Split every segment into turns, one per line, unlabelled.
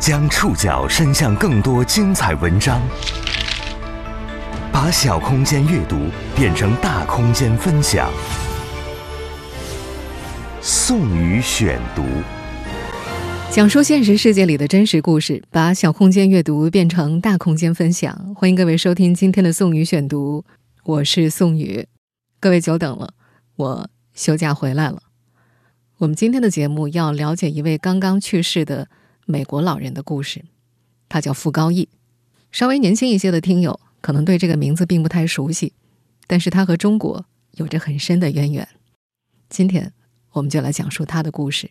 将触角伸向更多精彩文章，把小空间阅读变成大空间分享。宋宇选读，
讲述现实世界里的真实故事，把小空间阅读变成大空间分享。欢迎各位收听今天的宋宇选读，我是宋宇。各位久等了，我休假回来了。我们今天的节目要了解一位刚刚去世的美国老人的故事，他叫傅高义。稍微年轻一些的听友可能对这个名字并不太熟悉，但是他和中国有着很深的渊源。今天我们就来讲述他的故事。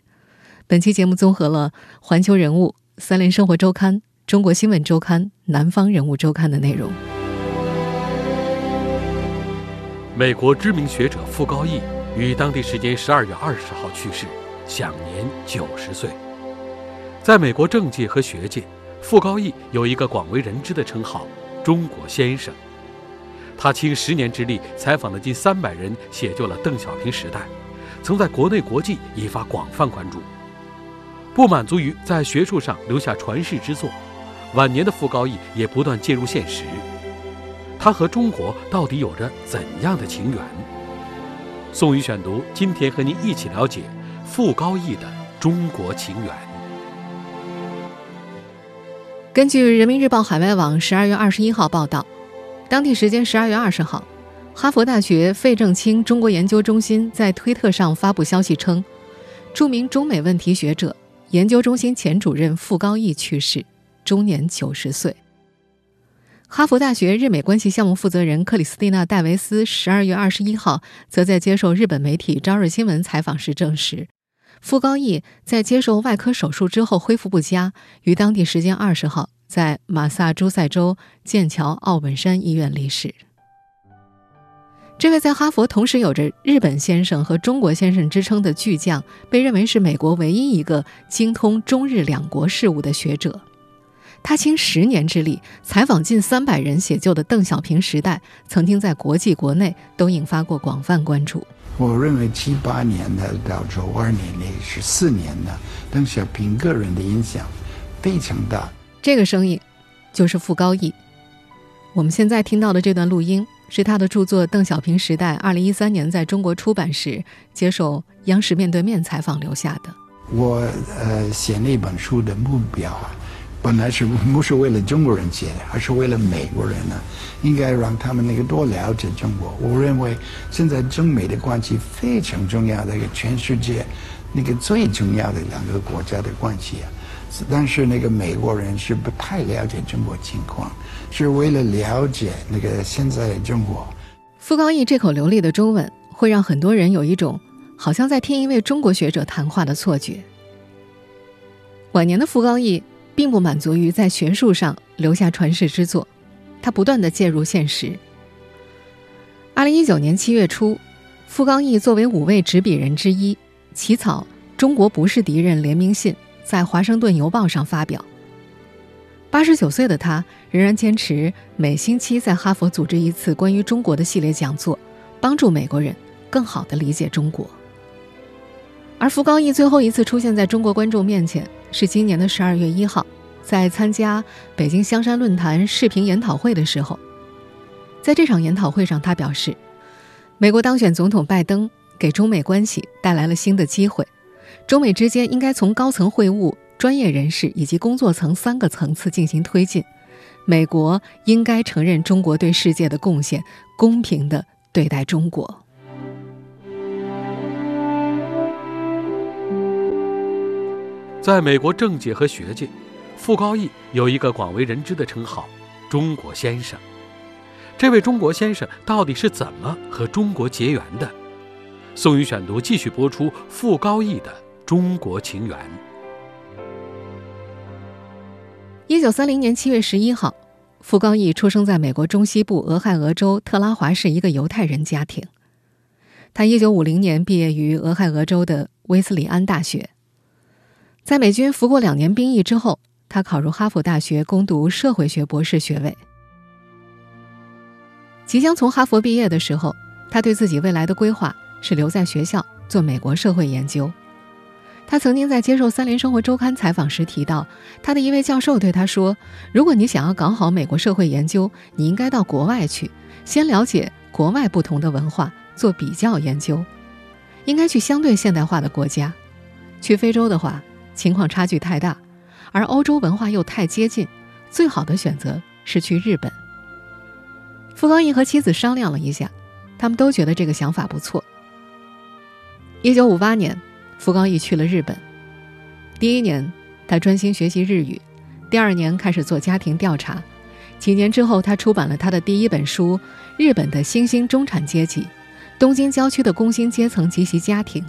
本期节目综合了《环球人物》《三联生活周刊》《中国新闻周刊》《南方人物周刊》的内容。
美国知名学者傅高义。于当地时间十二月二十号去世，享年九十岁。在美国政界和学界，傅高义有一个广为人知的称号——“中国先生”。他倾十年之力采访了近三百人，写就了邓小平时代，曾在国内国际引发广泛关注。不满足于在学术上留下传世之作，晚年的傅高义也不断介入现实。他和中国到底有着怎样的情缘？宋宇选读，今天和您一起了解傅高义的中国情缘。
根据人民日报海外网十二月二十一号报道，当地时间十二月二十号，哈佛大学费正清中国研究中心在推特上发布消息称，著名中美问题学者、研究中心前主任傅高义去世，终年九十岁。哈佛大学日美关系项目负责人克里斯蒂娜·戴维斯十二月二十一号则在接受日本媒体《朝日新闻》采访时证实，傅高义在接受外科手术之后恢复不佳，于当地时间二十号在马萨诸塞州剑桥奥本山医院离世。这位在哈佛同时有着“日本先生”和“中国先生”之称的巨匠，被认为是美国唯一一个精通中日两国事务的学者。他倾十年之力采访近三百人写就的邓小平时代，曾经在国际国内都引发过广泛关注。
我认为七八年的到九二年那十四年的邓小平个人的影响非常大。
这个声音就是傅高义。我们现在听到的这段录音是他的著作《邓小平时代》二零一三年在中国出版时接受央视面对面采访留下的。
我呃写那本书的目标啊。本来是不是为了中国人写的，而是为了美国人呢？应该让他们那个多了解中国。我认为现在中美的关系非常重要的一个全世界那个最重要的两个国家的关系啊。但是那个美国人是不太了解中国情况，是为了了解那个现在的中国。
傅高义这口流利的中文，会让很多人有一种好像在听一位中国学者谈话的错觉。晚年的傅高义。并不满足于在学术上留下传世之作，他不断的介入现实。二零一九年七月初，傅高义作为五位执笔人之一，起草《中国不是敌人》联名信，在《华盛顿邮报》上发表。八十九岁的他仍然坚持每星期在哈佛组织一次关于中国的系列讲座，帮助美国人更好的理解中国。而傅高义最后一次出现在中国观众面前。是今年的十二月一号，在参加北京香山论坛视频研讨会的时候，在这场研讨会上，他表示，美国当选总统拜登给中美关系带来了新的机会，中美之间应该从高层会晤、专业人士以及工作层三个层次进行推进，美国应该承认中国对世界的贡献，公平的对待中国。
在美国政界和学界，傅高义有一个广为人知的称号——“中国先生”。这位中国先生到底是怎么和中国结缘的？宋宇选读继续播出傅高义的中国情缘。
一九三零年七月十一号，傅高义出生在美国中西部俄亥俄州特拉华市一个犹太人家庭。他一九五零年毕业于俄亥俄州的威斯里安大学。在美军服过两年兵役之后，他考入哈佛大学攻读社会学博士学位。即将从哈佛毕业的时候，他对自己未来的规划是留在学校做美国社会研究。他曾经在接受《三联生活周刊》采访时提到，他的一位教授对他说：“如果你想要搞好美国社会研究，你应该到国外去，先了解国外不同的文化，做比较研究。应该去相对现代化的国家。去非洲的话，情况差距太大，而欧洲文化又太接近，最好的选择是去日本。”傅高义和妻子商量了一下，他们都觉得这个想法不错。一九五八年。傅高义去了日本。第一年，他专心学习日语；第二年开始做家庭调查。几年之后，他出版了他的第一本书《日本的新兴中产阶级：东京郊区的工薪阶层及其家庭》。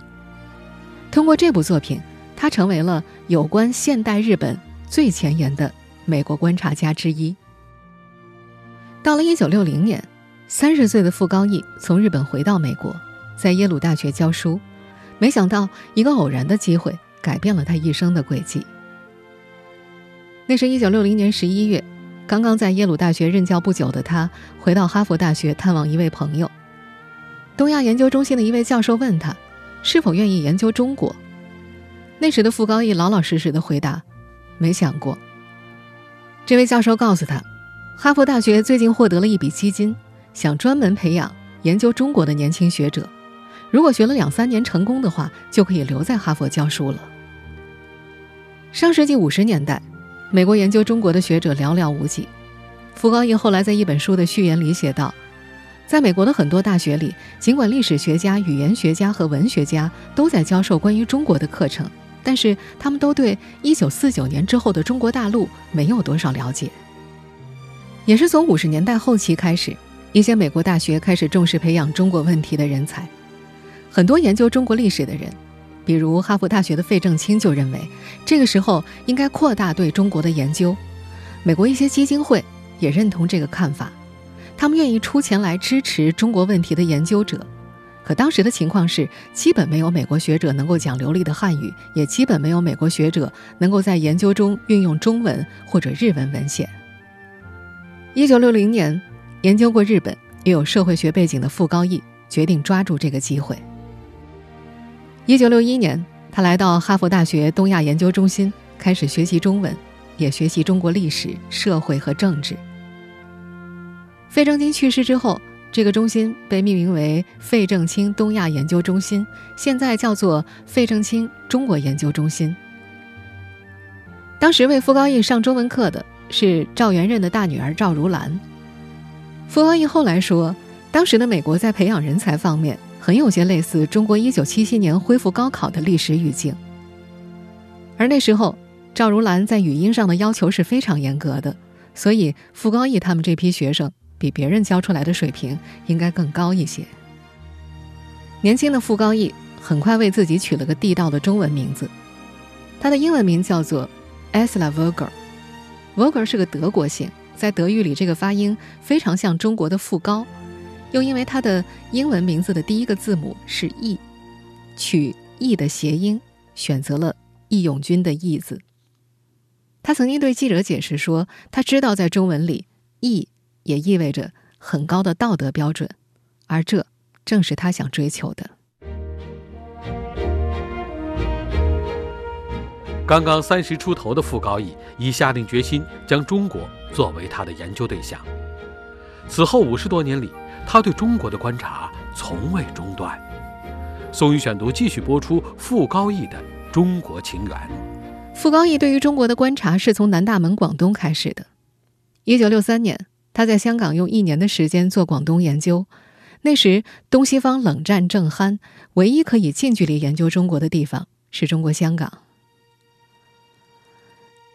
通过这部作品，他成为了有关现代日本最前沿的美国观察家之一。到了一九六零年，三十岁的傅高义从日本回到美国，在耶鲁大学教书。没想到，一个偶然的机会改变了他一生的轨迹。那是一九六零年十一月，刚刚在耶鲁大学任教不久的他，回到哈佛大学探望一位朋友。东亚研究中心的一位教授问他，是否愿意研究中国。那时的傅高义老老实实的回答：“没想过。”这位教授告诉他，哈佛大学最近获得了一笔基金，想专门培养研究中国的年轻学者。如果学了两三年成功的话，就可以留在哈佛教书了。上世纪五十年代，美国研究中国的学者寥寥无几。傅高义后来在一本书的序言里写道：“在美国的很多大学里，尽管历史学家、语言学家和文学家都在教授关于中国的课程，但是他们都对一九四九年之后的中国大陆没有多少了解。也是从五十年代后期开始，一些美国大学开始重视培养中国问题的人才。”很多研究中国历史的人，比如哈佛大学的费正清就认为，这个时候应该扩大对中国的研究。美国一些基金会也认同这个看法，他们愿意出钱来支持中国问题的研究者。可当时的情况是，基本没有美国学者能够讲流利的汉语，也基本没有美国学者能够在研究中运用中文或者日文文献。一九六零年，研究过日本也有社会学背景的傅高义决定抓住这个机会。一九六一年，他来到哈佛大学东亚研究中心，开始学习中文，也学习中国历史、社会和政治。费正清去世之后，这个中心被命名为费正清东亚研究中心，现在叫做费正清中国研究中心。当时为傅高义上中文课的是赵元任的大女儿赵如兰。傅高义后来说，当时的美国在培养人才方面。很有些类似中国1977年恢复高考的历史语境，而那时候赵如兰在语音上的要求是非常严格的，所以傅高义他们这批学生比别人教出来的水平应该更高一些。年轻的傅高义很快为自己取了个地道的中文名字，他的英文名叫做 Esla Vogel，Vogel 是个德国姓，在德语里这个发音非常像中国的傅高。又因为他的英文名字的第一个字母是 “e”，取 “e” 的谐音，选择了义勇军的“义”字。他曾经对记者解释说：“他知道在中文里‘义’也意味着很高的道德标准，而这正是他想追求的。”
刚刚三十出头的傅高义已下定决心将中国作为他的研究对象。此后五十多年里，他对中国的观察从未中断。宋宇选读继续播出傅高义的《中国情缘》。
傅高义对于中国的观察是从南大门广东开始的。一九六三年，他在香港用一年的时间做广东研究。那时东西方冷战正酣，唯一可以近距离研究中国的地方是中国香港。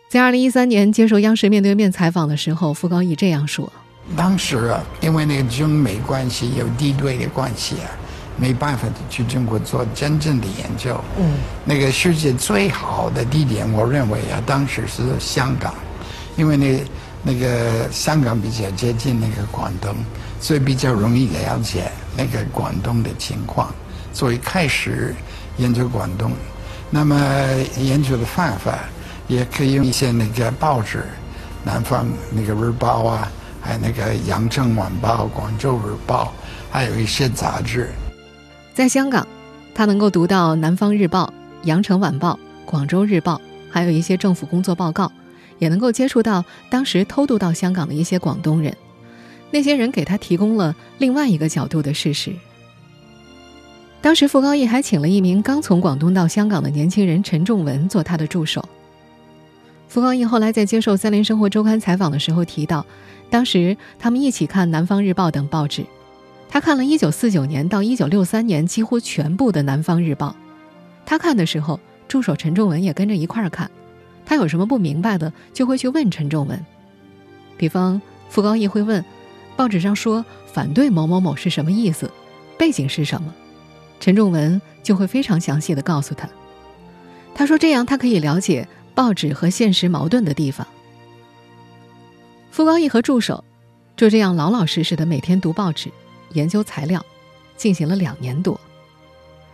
在二零一三年接受央视面对面采访的时候，傅高义这样说。
当时啊，因为那个中美关系有敌对的关系啊，没办法去中国做真正的研究。嗯，那个世界最好的地点，我认为啊，当时是香港，因为那那个香港比较接近那个广东，所以比较容易了解那个广东的情况，所以开始研究广东。那么研究的方法也可以用一些那个报纸，《南方那个日报》啊。还有那个《羊城晚报》《广州日报》，还有一些杂志。
在香港，他能够读到《南方日报》《羊城晚报》《广州日报》，还有一些政府工作报告，也能够接触到当时偷渡到香港的一些广东人。那些人给他提供了另外一个角度的事实。当时傅高义还请了一名刚从广东到香港的年轻人陈仲文做他的助手。傅高义后来在接受《三联生活周刊》采访的时候提到，当时他们一起看《南方日报》等报纸，他看了1949年到1963年几乎全部的《南方日报》。他看的时候，助手陈仲文也跟着一块儿看。他有什么不明白的，就会去问陈仲文。比方，傅高义会问：“报纸上说反对某某某是什么意思？背景是什么？”陈仲文就会非常详细的告诉他，他说这样他可以了解报纸和现实矛盾的地方。傅高义和助手就这样老老实实的每天读报纸、研究材料，进行了两年多。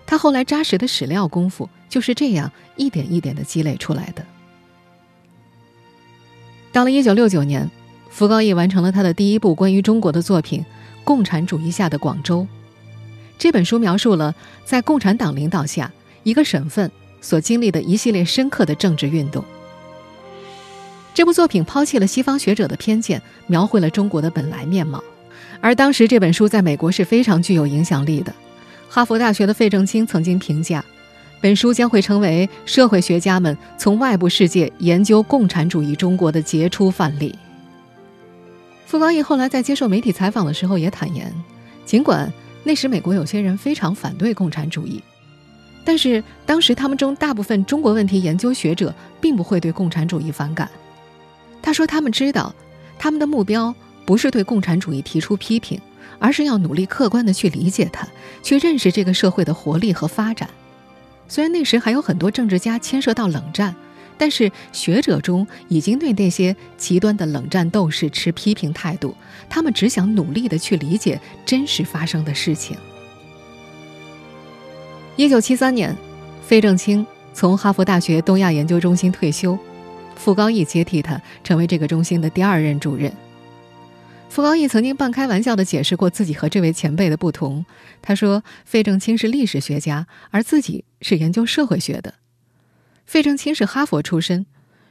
他后来扎实的史料功夫就是这样一点一点的积累出来的。到了一九六九年，福高义完成了他的第一部关于中国的作品《共产主义下的广州》。这本书描述了在共产党领导下一个省份所经历的一系列深刻的政治运动。这部作品抛弃了西方学者的偏见，描绘了中国的本来面貌。而当时这本书在美国是非常具有影响力的。哈佛大学的费正清曾经评价，本书将会成为社会学家们从外部世界研究共产主义中国的杰出范例。傅高义后来在接受媒体采访的时候也坦言，尽管。那时，美国有些人非常反对共产主义，但是当时他们中大部分中国问题研究学者并不会对共产主义反感。他说，他们知道，他们的目标不是对共产主义提出批评，而是要努力客观地去理解它，去认识这个社会的活力和发展。虽然那时还有很多政治家牵涉到冷战。但是学者中已经对那些极端的冷战斗士持批评态度，他们只想努力的去理解真实发生的事情。一九七三年，费正清从哈佛大学东亚研究中心退休，傅高义接替他，成为这个中心的第二任主任。傅高义曾经半开玩笑地解释过自己和这位前辈的不同，他说：“费正清是历史学家，而自己是研究社会学的。”费正清是哈佛出身，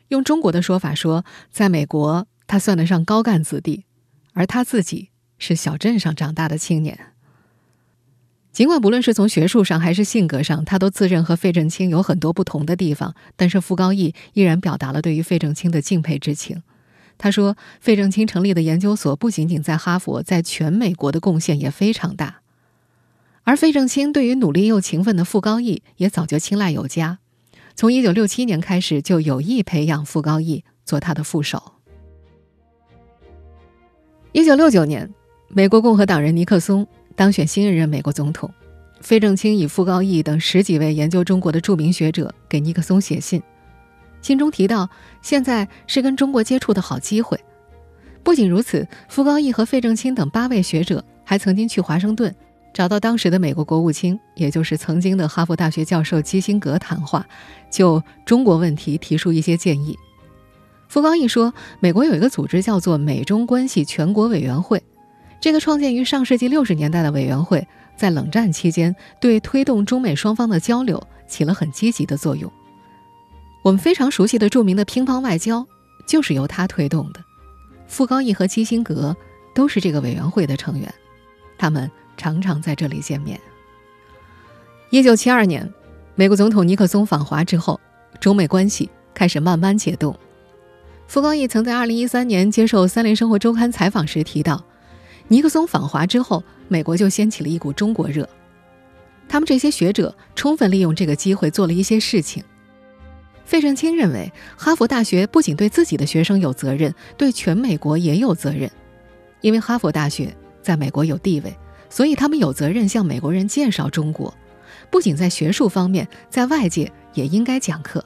用中国的说法说，在美国他算得上高干子弟，而他自己是小镇上长大的青年。尽管不论是从学术上还是性格上，他都自认和费正清有很多不同的地方，但是傅高义依然表达了对于费正清的敬佩之情。他说，费正清成立的研究所不仅仅在哈佛，在全美国的贡献也非常大。而费正清对于努力又勤奋的傅高义也早就青睐有加。从一九六七年开始，就有意培养傅高义做他的副手。一九六九年，美国共和党人尼克松当选新一任美国总统，费正清以傅高义等十几位研究中国的著名学者给尼克松写信，信中提到，现在是跟中国接触的好机会。不仅如此，傅高义和费正清等八位学者还曾经去华盛顿。找到当时的美国国务卿，也就是曾经的哈佛大学教授基辛格谈话，就中国问题提出一些建议。傅高义说，美国有一个组织叫做美中关系全国委员会，这个创建于上世纪六十年代的委员会，在冷战期间对推动中美双方的交流起了很积极的作用。我们非常熟悉的著名的乒乓外交，就是由他推动的。傅高义和基辛格都是这个委员会的成员，他们。常常在这里见面。一九七二年，美国总统尼克松访华之后，中美关系开始慢慢解冻。傅高义曾在二零一三年接受《三联生活周刊》采访时提到，尼克松访华之后，美国就掀起了一股中国热。他们这些学者充分利用这个机会做了一些事情。费正清认为，哈佛大学不仅对自己的学生有责任，对全美国也有责任，因为哈佛大学在美国有地位。所以，他们有责任向美国人介绍中国，不仅在学术方面，在外界也应该讲课。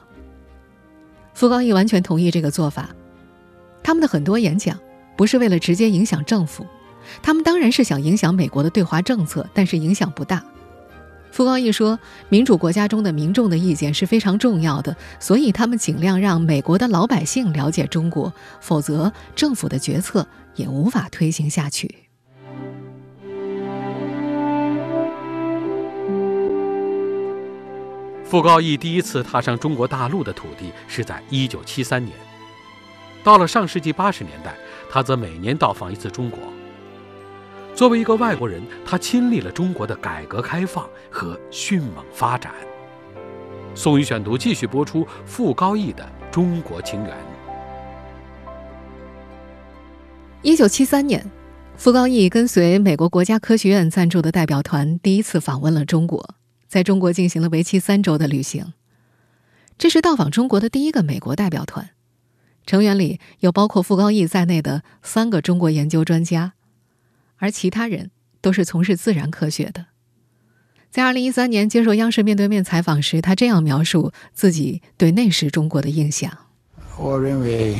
傅高义完全同意这个做法。他们的很多演讲不是为了直接影响政府，他们当然是想影响美国的对华政策，但是影响不大。傅高义说，民主国家中的民众的意见是非常重要的，所以他们尽量让美国的老百姓了解中国，否则政府的决策也无法推行下去。
傅高义第一次踏上中国大陆的土地是在1973年。到了上世纪80年代，他则每年到访一次中国。作为一个外国人，他亲历了中国的改革开放和迅猛发展。宋宇选读继续播出傅高义的中国情缘。
一九七三年，傅高义跟随美国国家科学院赞助的代表团第一次访问了中国，在中国进行了为期三周的旅行。这是到访中国的第一个美国代表团，成员里有包括傅高义在内的三个中国研究专家，而其他人都是从事自然科学的。在二零一三年接受央视面对面采访时，他这样描述自己对那时中国的印象：“
我认为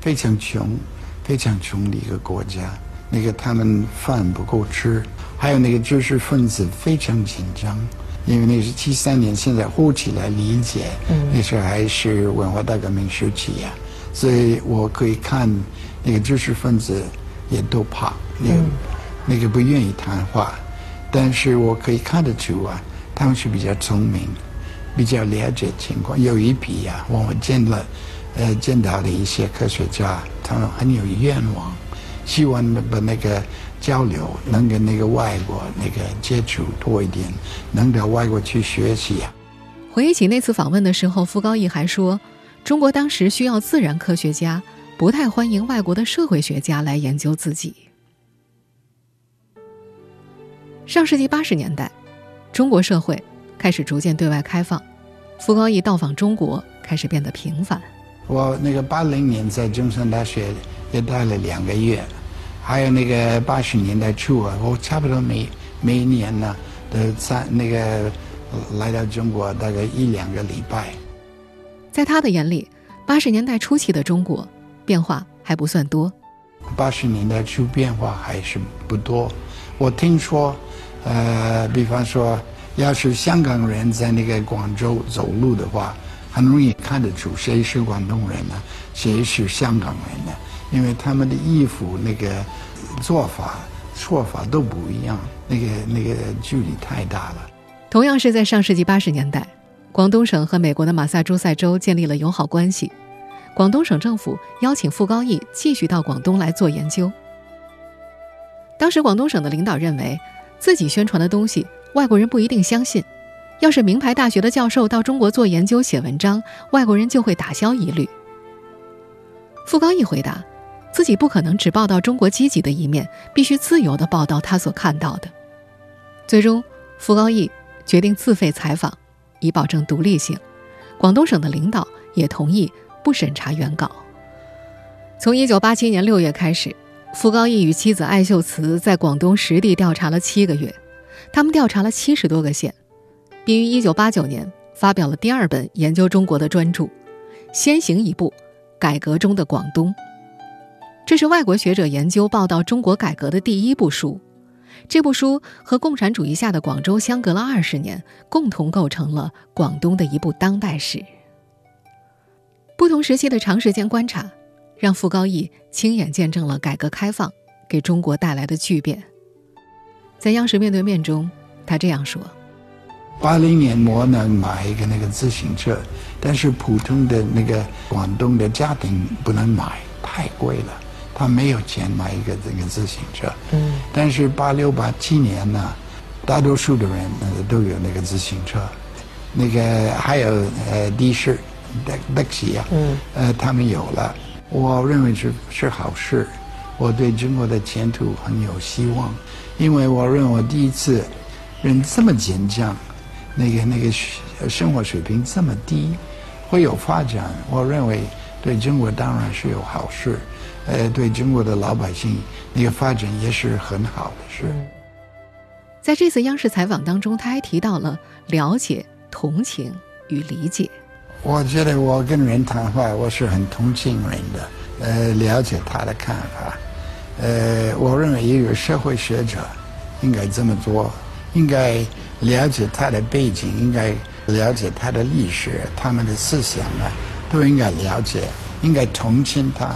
非常穷，非常穷的一个国家。那个他们饭不够吃，还有那个知识分子非常紧张，因为那是七三年，现在呼起来理解，那时候还是文化大革命时期呀。所以我可以看那个知识分子也都怕，那个那个不愿意谈话。”但是我可以看得出啊，他们是比较聪明，比较了解情况。有一批啊，我们见了，呃，见到的一些科学家，他们很有愿望，希望把那个交流能跟那个外国那个接触多一点，能到外国去学习啊。
回忆起那次访问的时候，傅高义还说，中国当时需要自然科学家，不太欢迎外国的社会学家来研究自己。上世纪八十年代，中国社会开始逐渐对外开放，傅高义到访中国开始变得频繁。
我那个八零年在中山大学也待了两个月，还有那个八十年代初啊，我差不多每每一年呢都在那个来到中国大概一两个礼拜。
在他的眼里，八十年代初期的中国变化还不算多。
八十年代初变化还是不多，我听说。呃，比方说，要是香港人在那个广州走路的话，很容易看得出谁是广东人呢，谁是香港人呢？因为他们的衣服那个做法、说法都不一样，那个那个距离太大了。
同样是在上世纪八十年代，广东省和美国的马萨诸塞州建立了友好关系，广东省政府邀请傅高义继续到广东来做研究。当时广东省的领导认为。自己宣传的东西，外国人不一定相信。要是名牌大学的教授到中国做研究、写文章，外国人就会打消疑虑。傅高义回答，自己不可能只报道中国积极的一面，必须自由地报道他所看到的。最终，傅高义决定自费采访，以保证独立性。广东省的领导也同意不审查原稿。从1987年6月开始。傅高义与妻子艾秀慈在广东实地调查了七个月，他们调查了七十多个县，并于一九八九年发表了第二本研究中国的专著《先行一步：改革中的广东》。这是外国学者研究报道中国改革的第一部书。这部书和共产主义下的广州相隔了二十年，共同构成了广东的一部当代史。不同时期的长时间观察。让傅高义亲眼见证了改革开放给中国带来的巨变。在央视面对面中，他这样说：“
八零年我能买一个那个自行车，但是普通的那个广东的家庭不能买，太贵了，他没有钱买一个这个自行车。嗯，但是八六八七年呢，大多数的人都有那个自行车，那个还有呃的士、的的士啊，嗯，呃，他们有了。”我认为是是好事，我对中国的前途很有希望，因为我认为第一次人这么坚强，那个那个生活水平这么低，会有发展。我认为对中国当然是有好事，呃，对中国的老百姓那个发展也是很好的事。
在这次央视采访当中，他还提到了了解、同情与理解。
我觉得我跟人谈话，我是很同情人的，呃，了解他的看法，呃，我认为一个社会学者应该这么做，应该了解他的背景，应该了解他的历史，他们的思想啊，都应该了解，应该同情他。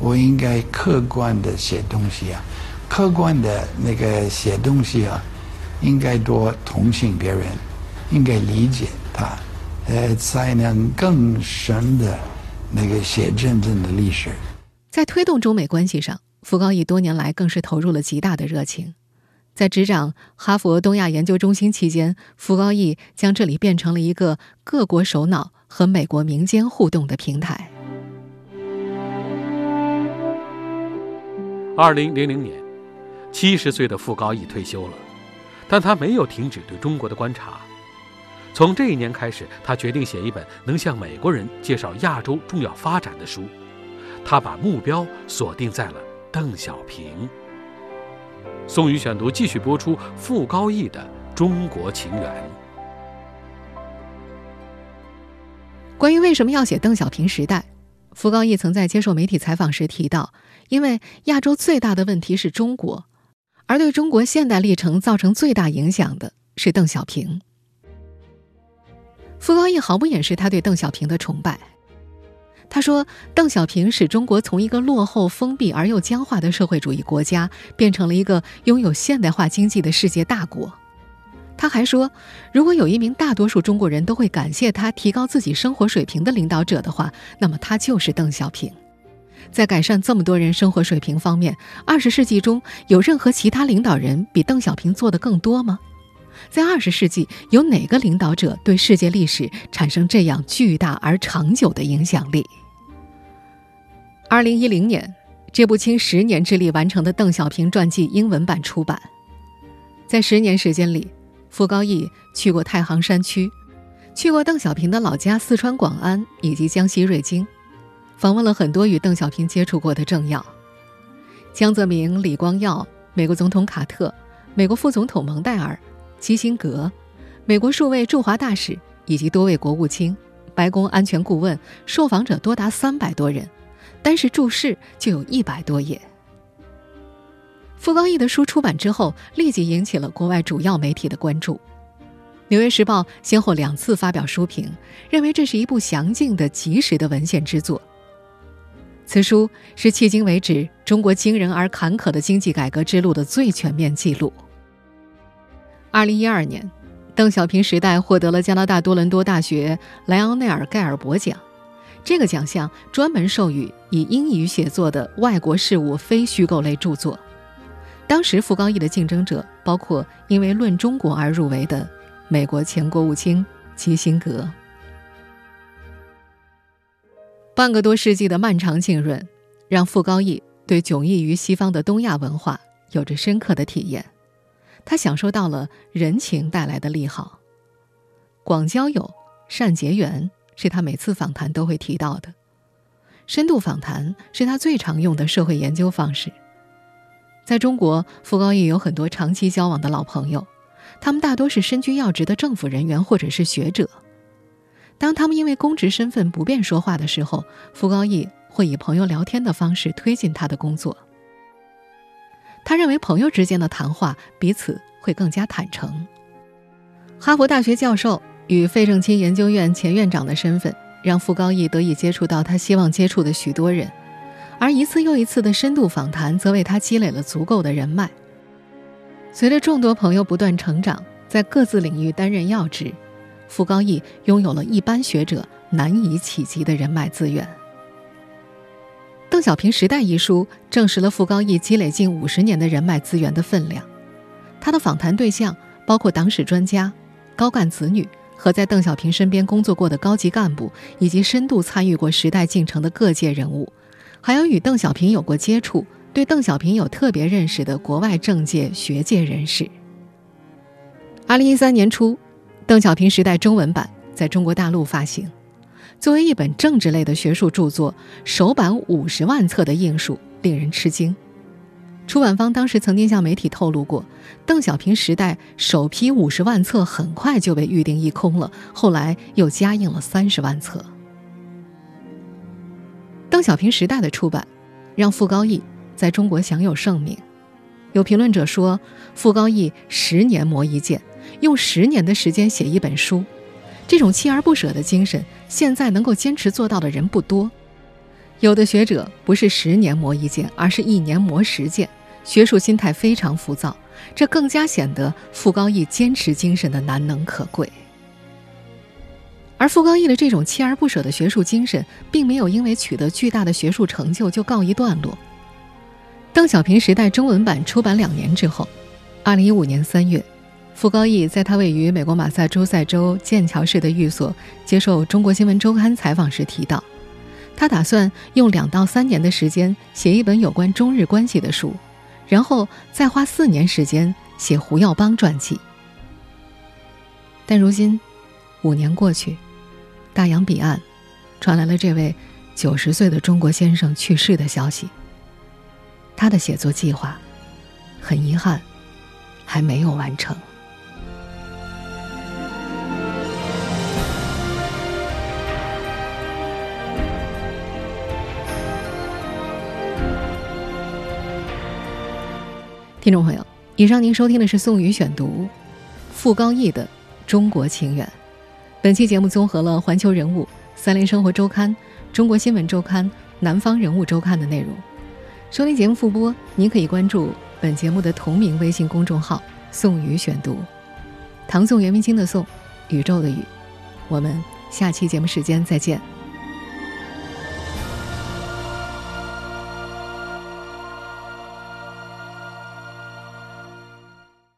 我应该客观的写东西啊，客观的那个写东西啊，应该多同情别人，应该理解。他，呃，才能更深的那个写真正的历史。
在推动中美关系上，傅高义多年来更是投入了极大的热情。在执掌哈佛东亚研究中心期间，傅高义将这里变成了一个各国首脑和美国民间互动的平台。
二零零零年，七十岁的傅高义退休了，但他没有停止对中国的观察。从这一年开始，他决定写一本能向美国人介绍亚洲重要发展的书。他把目标锁定在了邓小平。宋宇选读继续播出傅高义的中国情缘。
关于为什么要写邓小平时代？傅高义曾在接受媒体采访时提到，因为亚洲最大的问题是中国，而对中国现代历程造成最大影响的是邓小平。傅高义毫不掩饰他对邓小平的崇拜。他说：“邓小平使中国从一个落后、封闭而又僵化的社会主义国家，变成了一个拥有现代化经济的世界大国。”他还说，如果有一名大多数中国人都会感谢他提高自己生活水平的领导者的话，那么他就是邓小平。在改善这么多人生活水平方面，二十世纪中有任何其他领导人比邓小平做的更多吗？在二十世纪，有哪个领导者对世界历史产生这样巨大而长久的影响力？二零一零年，这部倾十年之力完成的邓小平传记英文版出版。在十年时间里，傅高义去过太行山区，去过邓小平的老家四川广安以及江西瑞金，访问了很多与邓小平接触过的政要，江泽民、李光耀、美国总统卡特、美国副总统蒙代尔、基辛格、美国数位驻华大使以及多位国务卿、白宫安全顾问，受访者多达三百多人，单是注释就有一百多页。傅高义的书出版之后，立即引起了国外主要媒体的关注。《纽约时报》先后两次发表书评，认为这是一部详尽的、及时的文献之作。此书是迄今为止中国惊人而坎坷的经济改革之路的最全面记录。二零一二年，邓小平时代获得了加拿大多伦多大学莱昂内尔·盖尔伯奖，这个奖项专门授予以英语写作的外国事务非虚构类著作。当时傅高义的竞争者包括因为《论中国》而入围的美国前国务卿基辛格。半个多世纪的漫长浸润，让傅高义对迥异于西方的东亚文化有着深刻的体验。他享受到了人情带来的利好，广交友、善结缘是他每次访谈都会提到的。深度访谈是他最常用的社会研究方式。在中国，傅高义有很多长期交往的老朋友，他们大多是身居要职的政府人员或者是学者。当他们因为公职身份不便说话的时候，傅高义会以朋友聊天的方式推进他的工作。他认为朋友之间的谈话彼此会更加坦诚。哈佛大学教授与费正清研究院前院长的身份，让傅高义得以接触到他希望接触的许多人。而一次又一次的深度访谈，则为他积累了足够的人脉。随着众多朋友不断成长，在各自领域担任要职，傅高义拥有了一般学者难以企及的人脉资源。《邓小平时代》一书证实了傅高义积累近五十年的人脉资源的分量。他的访谈对象包括党史专家、高干子女和在邓小平身边工作过的高级干部，以及深度参与过时代进程的各界人物。还有与邓小平有过接触、对邓小平有特别认识的国外政界、学界人士。二零一三年初，《邓小平时代》中文版在中国大陆发行。作为一本政治类的学术著作，首版五十万册的印数令人吃惊。出版方当时曾经向媒体透露过，《邓小平时代》首批五十万册很快就被预定一空了，后来又加印了三十万册。邓小平时代的出版，让傅高义在中国享有盛名。有评论者说，傅高义十年磨一剑，用十年的时间写一本书，这种锲而不舍的精神，现在能够坚持做到的人不多。有的学者不是十年磨一剑，而是一年磨十剑，学术心态非常浮躁，这更加显得傅高义坚持精神的难能可贵。而傅高义的这种锲而不舍的学术精神，并没有因为取得巨大的学术成就就告一段落。邓小平时代中文版出版两年之后，二零一五年三月，傅高义在他位于美国马萨诸塞州剑桥市的寓所接受《中国新闻周刊》采访时提到，他打算用两到三年的时间写一本有关中日关系的书，然后再花四年时间写胡耀邦传记。但如今，五年过去。大洋彼岸，传来了这位九十岁的中国先生去世的消息。他的写作计划，很遗憾，还没有完成。听众朋友，以上您收听的是宋宇选读，傅高义的《中国情缘》。本期节目综合了《环球人物》《三联生活周刊》《中国新闻周刊》《南方人物周刊》的内容。收听节目复播，您可以关注本节目的同名微信公众号“宋宇选读”，唐宋元明清的宋，宇宙的宇。我们下期节目时间再见。